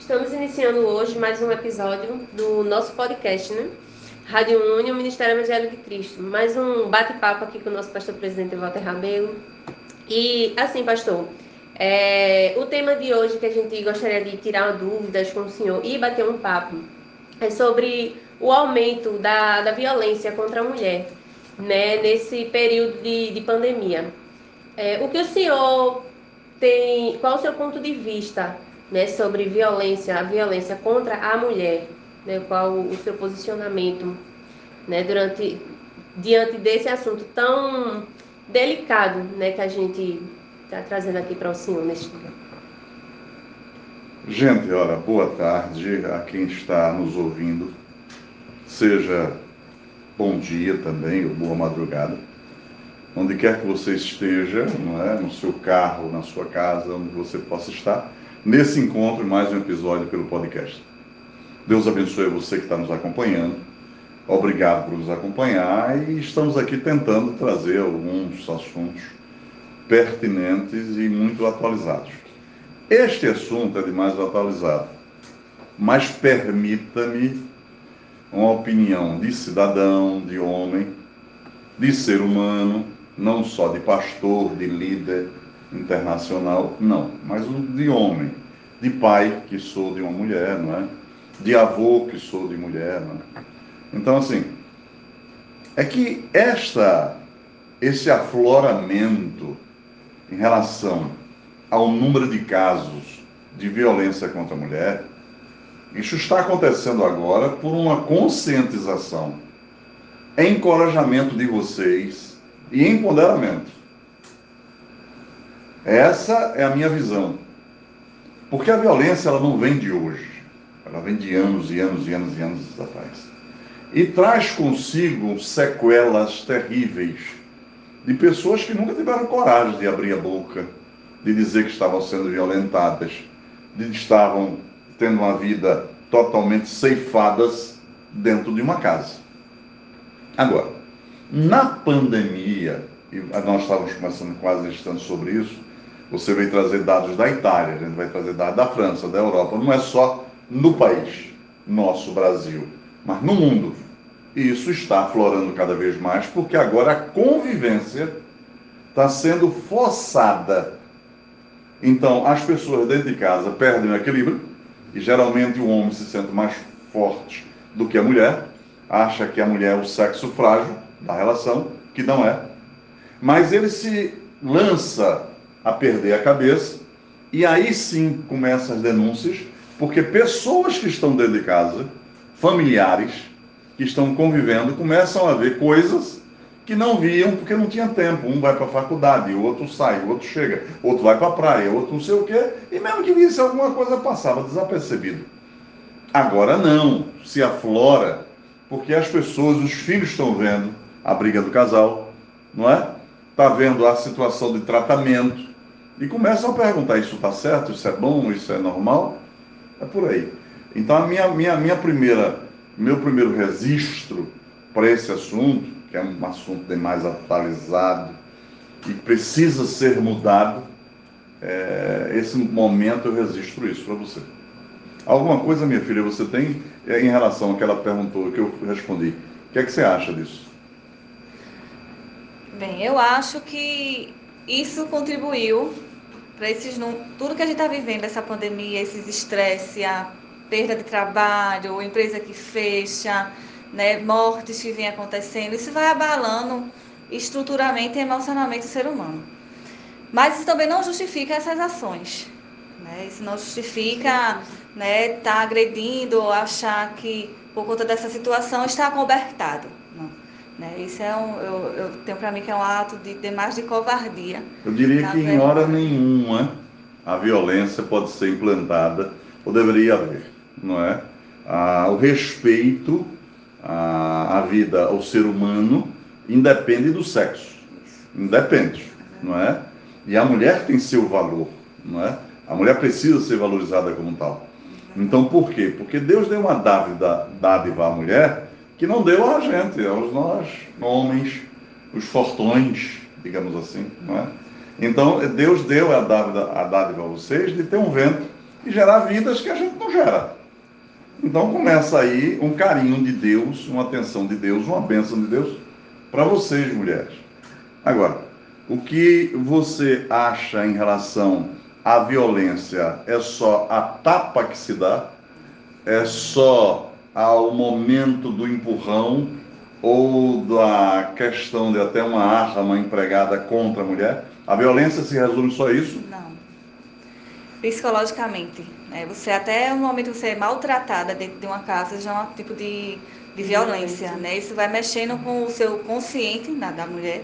Estamos iniciando hoje mais um episódio do nosso podcast, né? Rádio União, Ministério Evangelho de Cristo. Mais um bate-papo aqui com o nosso pastor presidente Walter Rabelo. E assim, pastor, é, o tema de hoje que a gente gostaria de tirar dúvidas com o senhor e bater um papo é sobre o aumento da, da violência contra a mulher, né, nesse período de, de pandemia. É, o que o senhor tem, qual o seu ponto de vista né, sobre violência, a violência contra a mulher, né, qual o seu posicionamento né, durante, diante desse assunto tão delicado né, que a gente está trazendo aqui para o senhor neste dia. Gente, ora, boa tarde a quem está nos ouvindo. Seja bom dia também, ou boa madrugada. Onde quer que você esteja, não é? no seu carro, na sua casa, onde você possa estar, nesse encontro, mais um episódio pelo podcast. Deus abençoe você que está nos acompanhando. Obrigado por nos acompanhar e estamos aqui tentando trazer alguns assuntos pertinentes e muito atualizados. Este assunto é de mais atualizado, mas permita-me uma opinião de cidadão, de homem, de ser humano, não só de pastor, de líder internacional, não, mas de homem, de pai, que sou de uma mulher, não é? De avô, que sou de mulher, não é? Então, assim, é que esta, esse afloramento em relação ao número de casos de violência contra a mulher, isso está acontecendo agora por uma conscientização, encorajamento de vocês e empoderamento. Essa é a minha visão. Porque a violência ela não vem de hoje, ela vem de anos e anos e anos e anos atrás. E traz consigo sequelas terríveis de pessoas que nunca tiveram coragem de abrir a boca, de dizer que estavam sendo violentadas, de que estavam tendo uma vida totalmente ceifadas dentro de uma casa. Agora, na pandemia, e nós estávamos começando quase instante sobre isso, você veio trazer dados da Itália, a gente vai trazer dados da França, da Europa, não é só no país, nosso Brasil, mas no mundo. E isso está aflorando cada vez mais, porque agora a convivência está sendo forçada. Então, as pessoas dentro de casa perdem o equilíbrio, e geralmente o homem se sente mais forte do que a mulher, acha que a mulher é o sexo frágil da relação, que não é. Mas ele se lança a perder a cabeça, e aí sim começam as denúncias, porque pessoas que estão dentro de casa, familiares, que estão convivendo, começam a ver coisas que não viam porque não tinha tempo. Um vai para a faculdade, o outro sai, o outro chega, outro vai para a praia, outro não sei o quê, e mesmo que visse alguma coisa passava desapercebido. Agora não, se aflora, porque as pessoas, os filhos estão vendo a briga do casal, não é? Está vendo a situação de tratamento e começam a perguntar: isso está certo? Isso é bom? Isso é normal? É por aí. Então, a minha, minha, minha primeira, meu primeiro registro para esse assunto, que é um assunto demais atualizado e precisa ser mudado, é, esse momento eu registro isso para você. Alguma coisa, minha filha, você tem é, em relação àquela perguntou que eu respondi? O que é que você acha disso? Bem, eu acho que isso contribuiu para esses tudo que a gente está vivendo, essa pandemia, esses estresse, a perda de trabalho, empresa que fecha, né, mortes que vêm acontecendo, isso vai abalando estruturalmente e emocionalmente o ser humano. Mas isso também não justifica essas ações. Né? Isso não justifica né, estar tá agredindo ou achar que por conta dessa situação está acobertado. Né? Isso é um, eu, eu tenho para mim que é um ato de, de mais de covardia. Eu diria que em hora nenhuma a violência pode ser implantada, ou deveria haver, não é? Ah, o respeito à, à vida, ao ser humano, independe do sexo. Independe, não é? E a mulher tem seu valor, não é? A mulher precisa ser valorizada como tal. Então, por quê? Porque Deus deu uma dádiva, dádiva à mulher que não deu a gente, aos nós, homens, os fortões, digamos assim, não é? Então, Deus deu a dádiva, a dádiva a vocês de ter um ventre e gerar vidas que a gente não gera. Então começa aí um carinho de Deus, uma atenção de Deus, uma bênção de Deus para vocês, mulheres. Agora, o que você acha em relação à violência? É só a tapa que se dá? É só ao momento do empurrão ou da questão de até uma arma empregada contra a mulher? A violência se resume só a isso? Não. Psicologicamente. Né? Você até no momento que você é maltratada dentro de uma casa já é um tipo de, de violência. Né? Isso vai mexendo com o seu consciente né, da mulher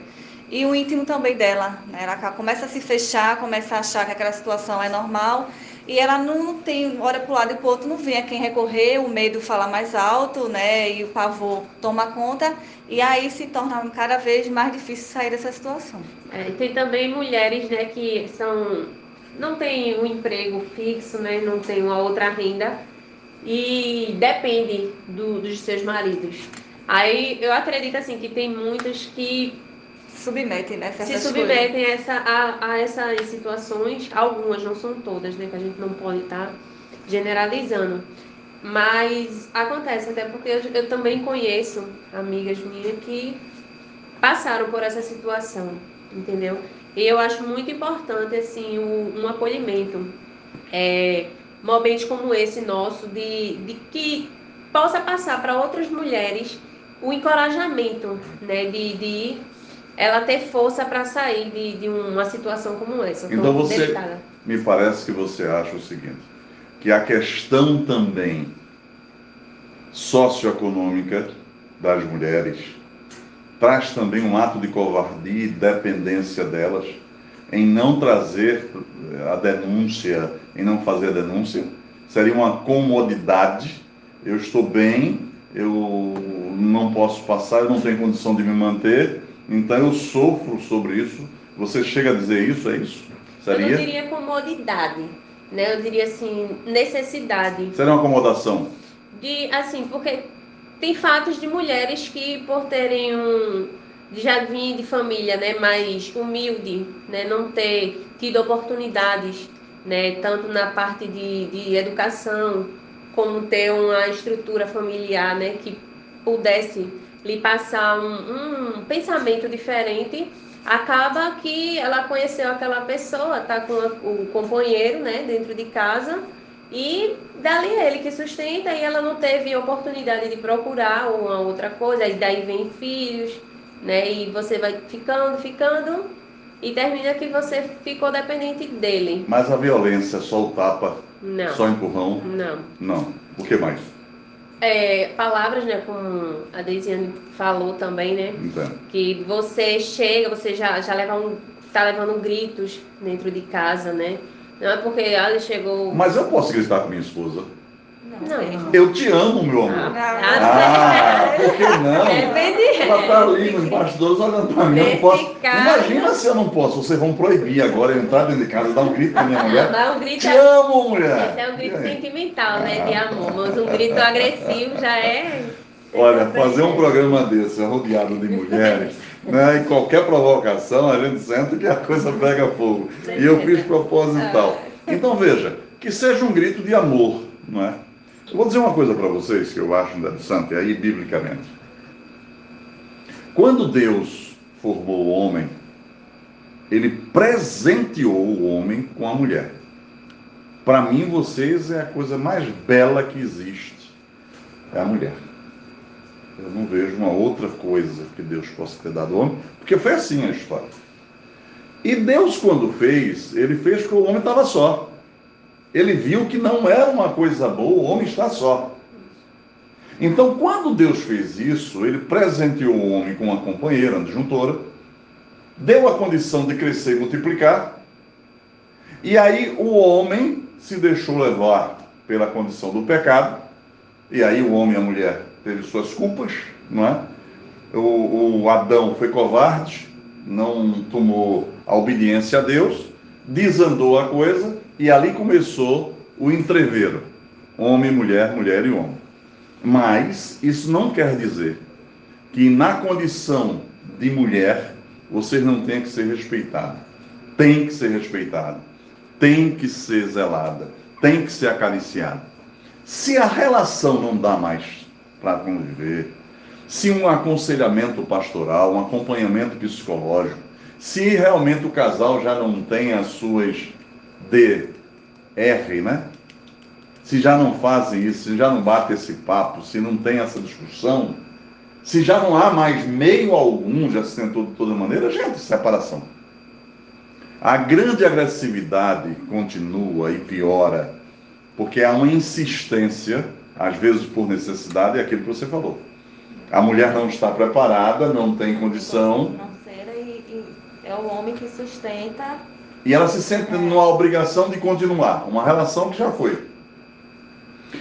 e o íntimo também dela. Né? Ela começa a se fechar, começa a achar que aquela situação é normal e ela não tem, olha para o lado e para o outro, não vem a quem recorrer, o medo fala mais alto, né? E o pavor toma conta, e aí se torna cada vez mais difícil sair dessa situação. É, tem também mulheres, né, que são não tem um emprego fixo, né? Não tem uma outra renda e depende do, dos seus maridos. Aí eu acredito assim que tem muitas que submetem, né? Se submetem a, essa, a, a, essas situações, algumas, não são todas, né? Que a gente não pode estar tá generalizando. Mas acontece, até porque eu, eu também conheço amigas minhas que passaram por essa situação, entendeu? E eu acho muito importante, assim, um, um acolhimento. É, momentos como esse nosso, de, de que possa passar para outras mulheres o encorajamento, né? De, de ela ter força para sair de, de, uma situação como essa. Então você, delicada. me parece que você acha o seguinte, que a questão também socioeconômica das mulheres traz também um ato de covardia e dependência delas em não trazer a denúncia, em não fazer a denúncia. Seria uma comodidade. Eu estou bem, eu não posso passar, eu não tenho condição de me manter, então eu sofro sobre isso. Você chega a dizer isso, é isso? Seria? Eu não diria comodidade, né? Eu diria assim, necessidade. Seria uma acomodação? De, assim, porque tem fatos de mulheres que por terem um já vir de família, né, mais humilde, né, não ter tido oportunidades, né, tanto na parte de, de educação como ter uma estrutura familiar, né, que pudesse lhe passar um, um pensamento diferente, acaba que ela conheceu aquela pessoa, tá com o companheiro, né, dentro de casa, e dali é ele que sustenta e ela não teve oportunidade de procurar uma outra coisa, e daí vem filhos, né, e você vai ficando, ficando, e termina que você ficou dependente dele. Mas a violência, só o tapa, não. só empurrão? Não. Não. O que mais? É, palavras, né, como a Deisiane falou também, né? Entendo. Que você chega, você já, já leva um, tá levando gritos dentro de casa, né? Não é porque ela chegou. Mas eu posso gritar com minha esposa. Não. não. Eu te amo, meu amor. Ah, ah por que não? É bem de... Ela tá ali nos bastidores olhando pra mim. Eu não posso. Imagina se eu não posso. Vocês vão proibir agora eu entrar dentro de casa, dar um grito pra minha mulher. Dá um grito te é... amo, mulher. Esse é um grito sentimental, né? De amor. Mas um grito agressivo já é. Olha, fazer um programa desse, rodeado de mulheres, né, e qualquer provocação, a gente sente que a coisa pega fogo. E eu fiz proposital. Então veja, que seja um grito de amor, não é? Eu vou dizer uma coisa para vocês que eu acho interessante, aí biblicamente. Quando Deus formou o homem, ele presenteou o homem com a mulher. Para mim, vocês é a coisa mais bela que existe. É a mulher. Eu não vejo uma outra coisa que Deus possa ter dado ao homem, porque foi assim a história. E Deus, quando fez, ele fez porque o homem estava só ele viu que não era uma coisa boa o homem estar só. Então, quando Deus fez isso, ele presenteou o homem com uma companheira, disjuntora, deu a condição de crescer e multiplicar, e aí o homem se deixou levar pela condição do pecado, e aí o homem e a mulher teve suas culpas, não é? O, o Adão foi covarde, não tomou a obediência a Deus, desandou a coisa, e ali começou o entreveiro: homem, mulher, mulher e homem. Mas isso não quer dizer que na condição de mulher você não tenha que ser respeitada. Tem que ser respeitada, tem que ser zelada, tem que ser acariciado. Se a relação não dá mais para conviver, se um aconselhamento pastoral, um acompanhamento psicológico, se realmente o casal já não tem as suas DR, né? Se já não fazem isso, se já não bate esse papo, se não tem essa discussão, se já não há mais meio algum, já se tentou de toda maneira, gente, separação. A grande agressividade continua e piora, porque há uma insistência, às vezes por necessidade, é aquilo que você falou. A mulher não está preparada, não tem condição. E, e é o homem que sustenta. E ela se sente numa obrigação de continuar, uma relação que já foi.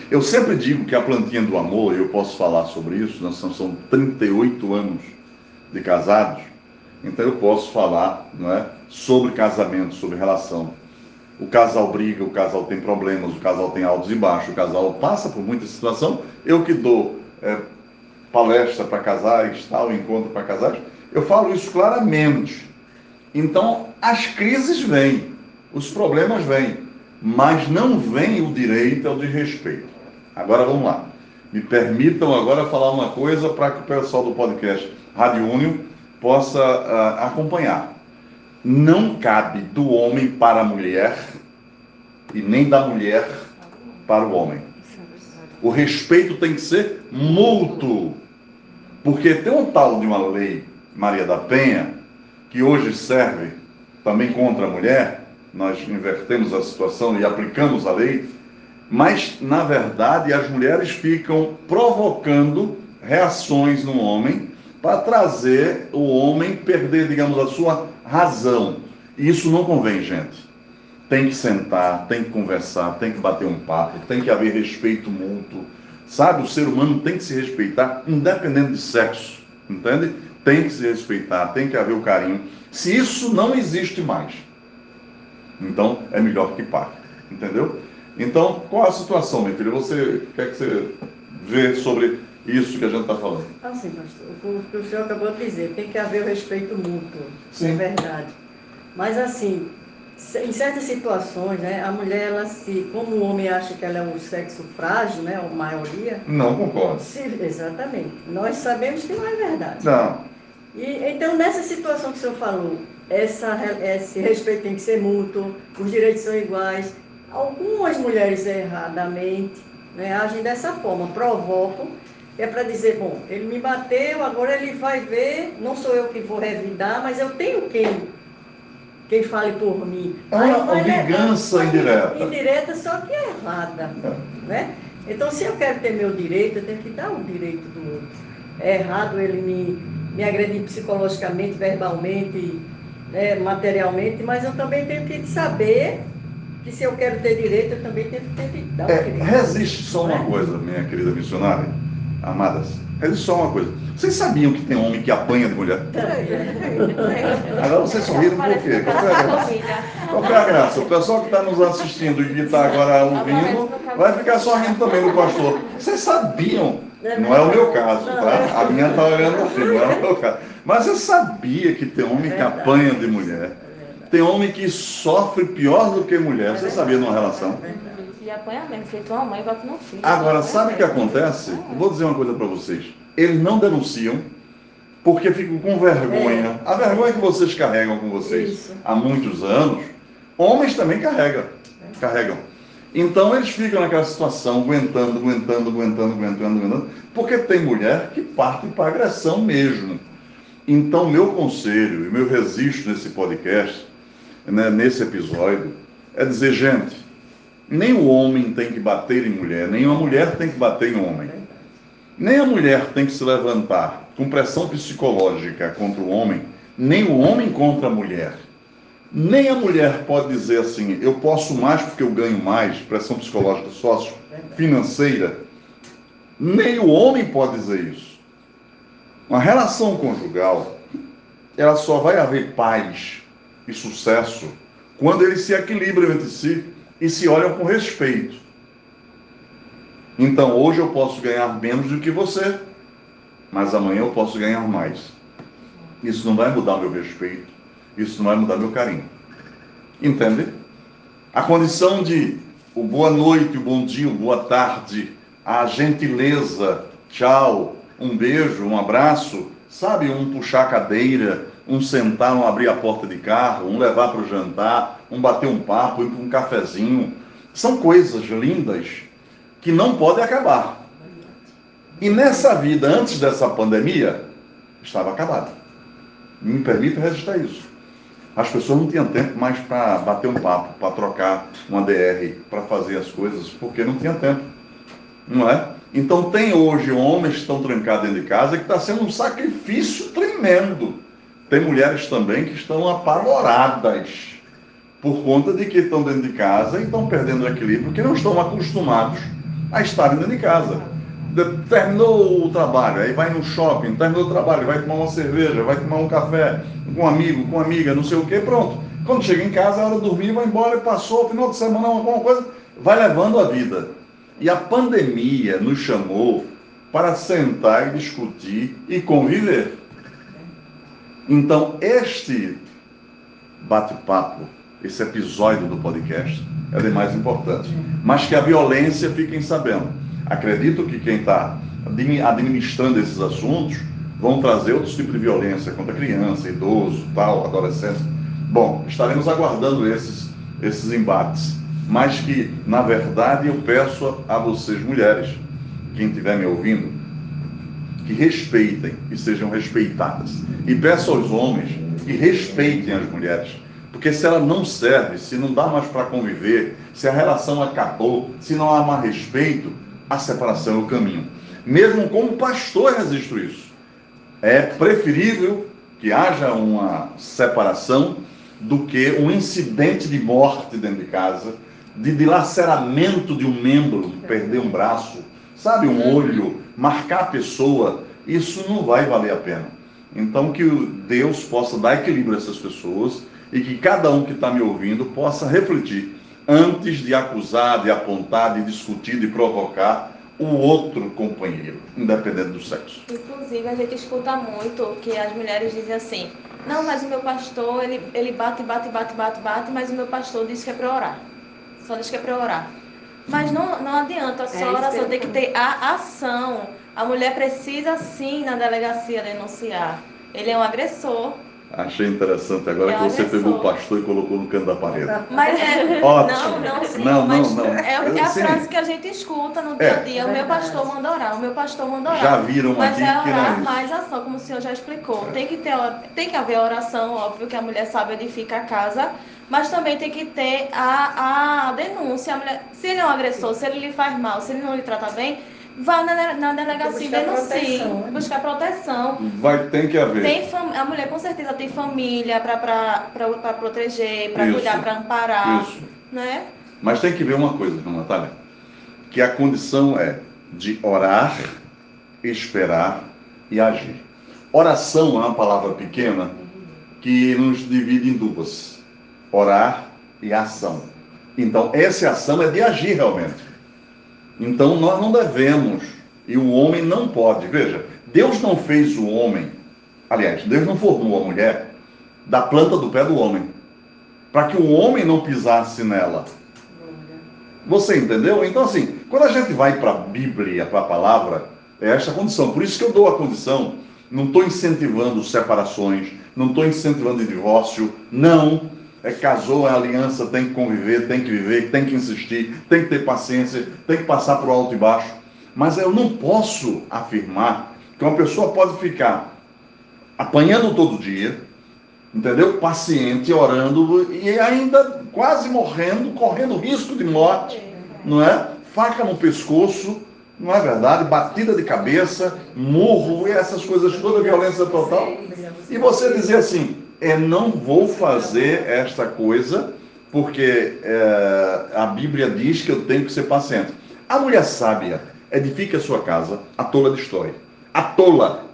Eu sempre digo que a plantinha do amor, eu posso falar sobre isso, nós são 38 anos de casados, então eu posso falar não é, sobre casamento, sobre relação. O casal briga, o casal tem problemas, o casal tem altos e baixos, o casal passa por muita situação. Eu que dou é, palestra para casais, tal, encontro para casais, eu falo isso claramente. Então, as crises vêm, os problemas vêm, mas não vem o direito ao desrespeito. Agora vamos lá. Me permitam agora falar uma coisa para que o pessoal do podcast Rádio Único possa uh, acompanhar. Não cabe do homem para a mulher e nem da mulher para o homem. O respeito tem que ser mútuo. Porque tem um tal de uma lei, Maria da Penha, que hoje serve também contra a mulher, nós invertemos a situação e aplicamos a lei, mas na verdade as mulheres ficam provocando reações no homem para trazer o homem perder, digamos, a sua razão. E isso não convém, gente. Tem que sentar, tem que conversar, tem que bater um papo, tem que haver respeito mútuo. Sabe, o ser humano tem que se respeitar, independente de sexo, entende? Tem que se respeitar, tem que haver o carinho. Se isso não existe mais, então é melhor que pare, entendeu? Então, qual a situação, minha filha? Você quer que você vê sobre isso que a gente está falando? Assim, pastor, o que o senhor acabou de dizer, tem que haver o respeito mútuo, Sim. é verdade. Mas assim, em certas situações, né, a mulher, ela se, como o homem acha que ela é um sexo frágil, né, a maioria. Não concordo. Se, exatamente. Nós sabemos que não é verdade. Não. E, então, nessa situação que o senhor falou, essa, esse respeito tem que ser mútuo, os direitos são iguais. Algumas mulheres erradamente né, agem dessa forma, provocam, é para dizer, bom, ele me bateu, agora ele vai ver, não sou eu que vou revidar, mas eu tenho quem, quem fale por mim. É uma vingança indireta. Indireta, só que é errada. É. Né? Então, se eu quero ter meu direito, eu tenho que dar o direito do outro. É errado ele me, me agredir psicologicamente, verbalmente, né, materialmente, mas eu também tenho que saber que se eu quero ter direito, eu também tenho, que dar o é, direito. Resiste só uma é? coisa, minha querida missionária, amadas. Resiste só uma coisa. Vocês sabiam que tem homem que apanha de mulher? Agora vocês sorriram por quê? Qual é a graça? Qual é a graça? O pessoal que está nos assistindo e que está agora ouvindo vai ficar sorrindo também do pastor. Vocês sabiam? Não é o meu caso, tá? A minha está olhando assim, não é o meu caso. Mas eu sabia que tem homem que apanha de mulher. Tem homem que sofre pior do que mulher. Você sabia numa relação? E apanha mesmo, feito uma mãe, bate no filho. Agora, sabe o que acontece? Vou dizer uma coisa para vocês. Eles não denunciam porque ficam com vergonha. A vergonha que vocês carregam com vocês há muitos anos, homens também carregam. Carregam. Então eles ficam naquela situação, aguentando, aguentando, aguentando, aguentando, aguentando, porque tem mulher que parte para agressão mesmo. Então, meu conselho e meu registro nesse podcast, né, nesse episódio, é dizer, gente, nem o homem tem que bater em mulher, nem a mulher tem que bater em homem. Nem a mulher tem que se levantar com pressão psicológica contra o homem, nem o homem contra a mulher. Nem a mulher pode dizer assim, eu posso mais porque eu ganho mais, pressão psicológica sócio financeira. Nem o homem pode dizer isso. Uma relação conjugal, ela só vai haver paz e sucesso quando eles se equilibram entre si e se olham com respeito. Então, hoje eu posso ganhar menos do que você, mas amanhã eu posso ganhar mais. Isso não vai mudar meu respeito, isso não vai mudar meu carinho. Entende? A condição de o boa noite, o bom dia, o boa tarde, a gentileza, tchau, um beijo, um abraço, sabe, um puxar a cadeira, um sentar, um abrir a porta de carro, um levar para o jantar, um bater um papo, ir para um cafezinho. São coisas lindas que não podem acabar. E nessa vida, antes dessa pandemia, estava acabada. Me permita registrar isso. As pessoas não tinham tempo mais para bater um papo, para trocar uma DR, para fazer as coisas, porque não tinha tempo. Não é? Então tem hoje homens que estão trancados dentro de casa que está sendo um sacrifício tremendo. Tem mulheres também que estão apavoradas por conta de que estão dentro de casa e estão perdendo o equilíbrio, porque não estão acostumados a estarem dentro de casa. Terminou o trabalho, aí vai no shopping, terminou o trabalho, vai tomar uma cerveja, vai tomar um café com um amigo, com amiga, não sei o que, pronto. Quando chega em casa, é hora de dormir, vai embora, passou, final de semana, alguma coisa, vai levando a vida. E a pandemia nos chamou para sentar e discutir e conviver. Então, este bate-papo, esse episódio do podcast, é de mais importante. Mas que a violência fiquem sabendo. Acredito que quem está administrando esses assuntos vão trazer outros tipos de violência contra criança, idoso, tal, adolescente. Bom, estaremos aguardando esses, esses embates mas que, na verdade, eu peço a vocês, mulheres, quem estiver me ouvindo, que respeitem e sejam respeitadas. E peço aos homens que respeitem as mulheres. Porque se ela não serve, se não dá mais para conviver, se a relação acabou, se não há mais respeito, a separação é o caminho. Mesmo como pastor, registro isso. É preferível que haja uma separação do que um incidente de morte dentro de casa de dilaceramento de um membro, perder um braço, sabe, um olho, marcar a pessoa, isso não vai valer a pena. Então, que Deus possa dar equilíbrio a essas pessoas e que cada um que está me ouvindo possa refletir antes de acusar, de apontar, de discutir, de provocar o outro companheiro, independente do sexo. Inclusive, a gente escuta muito que as mulheres dizem assim: não, mas o meu pastor, ele, ele bate, bate, bate, bate, bate, mas o meu pastor disse que é para orar só diz que é para orar. Mas não, não adianta só é oração, tem que ter a ação. A mulher precisa sim na delegacia denunciar. Ele é um agressor. Achei interessante agora é que você pegou o pastor e colocou no canto da parede. Mas é. Ótimo. Não, não, sim, não, não, não. É, é a sim. frase que a gente escuta no dia a é. dia. É. O meu pastor manda orar, o meu pastor manda orar. Já viram mas aqui é que orar mais ação, como o senhor já explicou. Tem que, ter, tem que haver oração, óbvio que a mulher sabe edificar a casa mas também tem que ter a, a denúncia. A mulher, se ele é um agressor, se ele lhe faz mal, se ele não lhe trata bem, vá na, na delegacia e denuncie, né? buscar proteção. Vai, tem que haver. Tem a mulher com certeza tem família para proteger, para cuidar, para amparar. Isso. Né? Mas tem que ver uma coisa, Natália, que a condição é de orar, esperar e agir. Oração é uma palavra pequena que nos divide em duas orar e ação. Então, essa ação é de agir realmente. Então, nós não devemos, e o homem não pode. Veja, Deus não fez o homem, aliás, Deus não formou a mulher da planta do pé do homem, para que o homem não pisasse nela. Você entendeu? Então, assim, quando a gente vai para a Bíblia, para a palavra, é esta condição. Por isso que eu dou a condição. Não estou incentivando separações, não estou incentivando divórcio, não é, casou, é aliança, tem que conviver, tem que viver, tem que insistir, tem que ter paciência, tem que passar por alto e baixo. Mas eu não posso afirmar que uma pessoa pode ficar apanhando todo dia, entendeu? Paciente, orando e ainda quase morrendo, correndo risco de morte, não é? Faca no pescoço, não é verdade? Batida de cabeça, murro e essas coisas toda violência total. E você dizer assim, é não vou fazer esta coisa porque é, a Bíblia diz que eu tenho que ser paciente. A mulher sábia edifica a sua casa, a tola destrói. A tola.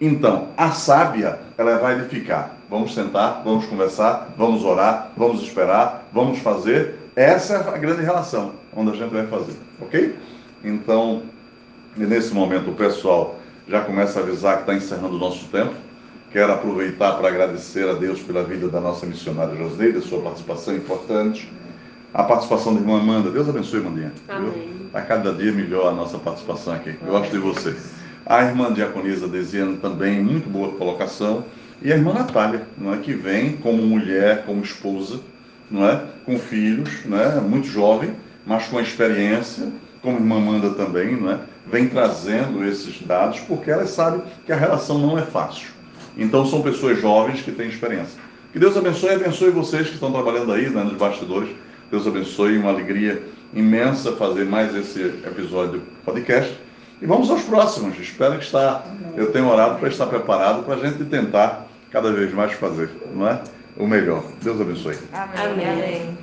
Então, a sábia, ela vai edificar. Vamos sentar, vamos conversar, vamos orar, vamos esperar, vamos fazer. Essa é a grande relação onde a gente vai fazer, ok? Então, nesse momento, o pessoal já começa a avisar que está encerrando o nosso tempo. Quero aproveitar para agradecer a Deus pela vida da nossa missionária Josneida, sua participação importante. a participação da irmã Amanda. Deus abençoe, Mandinha. Amém. A cada dia melhor a nossa participação aqui. Eu gosto de você. A irmã Diaconisa Desiano também, muito boa colocação. E a irmã Natália, não é, que vem como mulher, como esposa, não é, com filhos, não é, muito jovem, mas com experiência, como a irmã Amanda também, não é, vem trazendo esses dados porque ela sabe que a relação não é fácil. Então são pessoas jovens que têm experiência. Que Deus abençoe e abençoe vocês que estão trabalhando aí né, nos bastidores. Deus abençoe, uma alegria imensa fazer mais esse episódio podcast. E vamos aos próximos. Espero que está, eu tenho orado para estar preparado para a gente tentar cada vez mais fazer, não é? O melhor. Deus abençoe. Amém. Amém. Amém.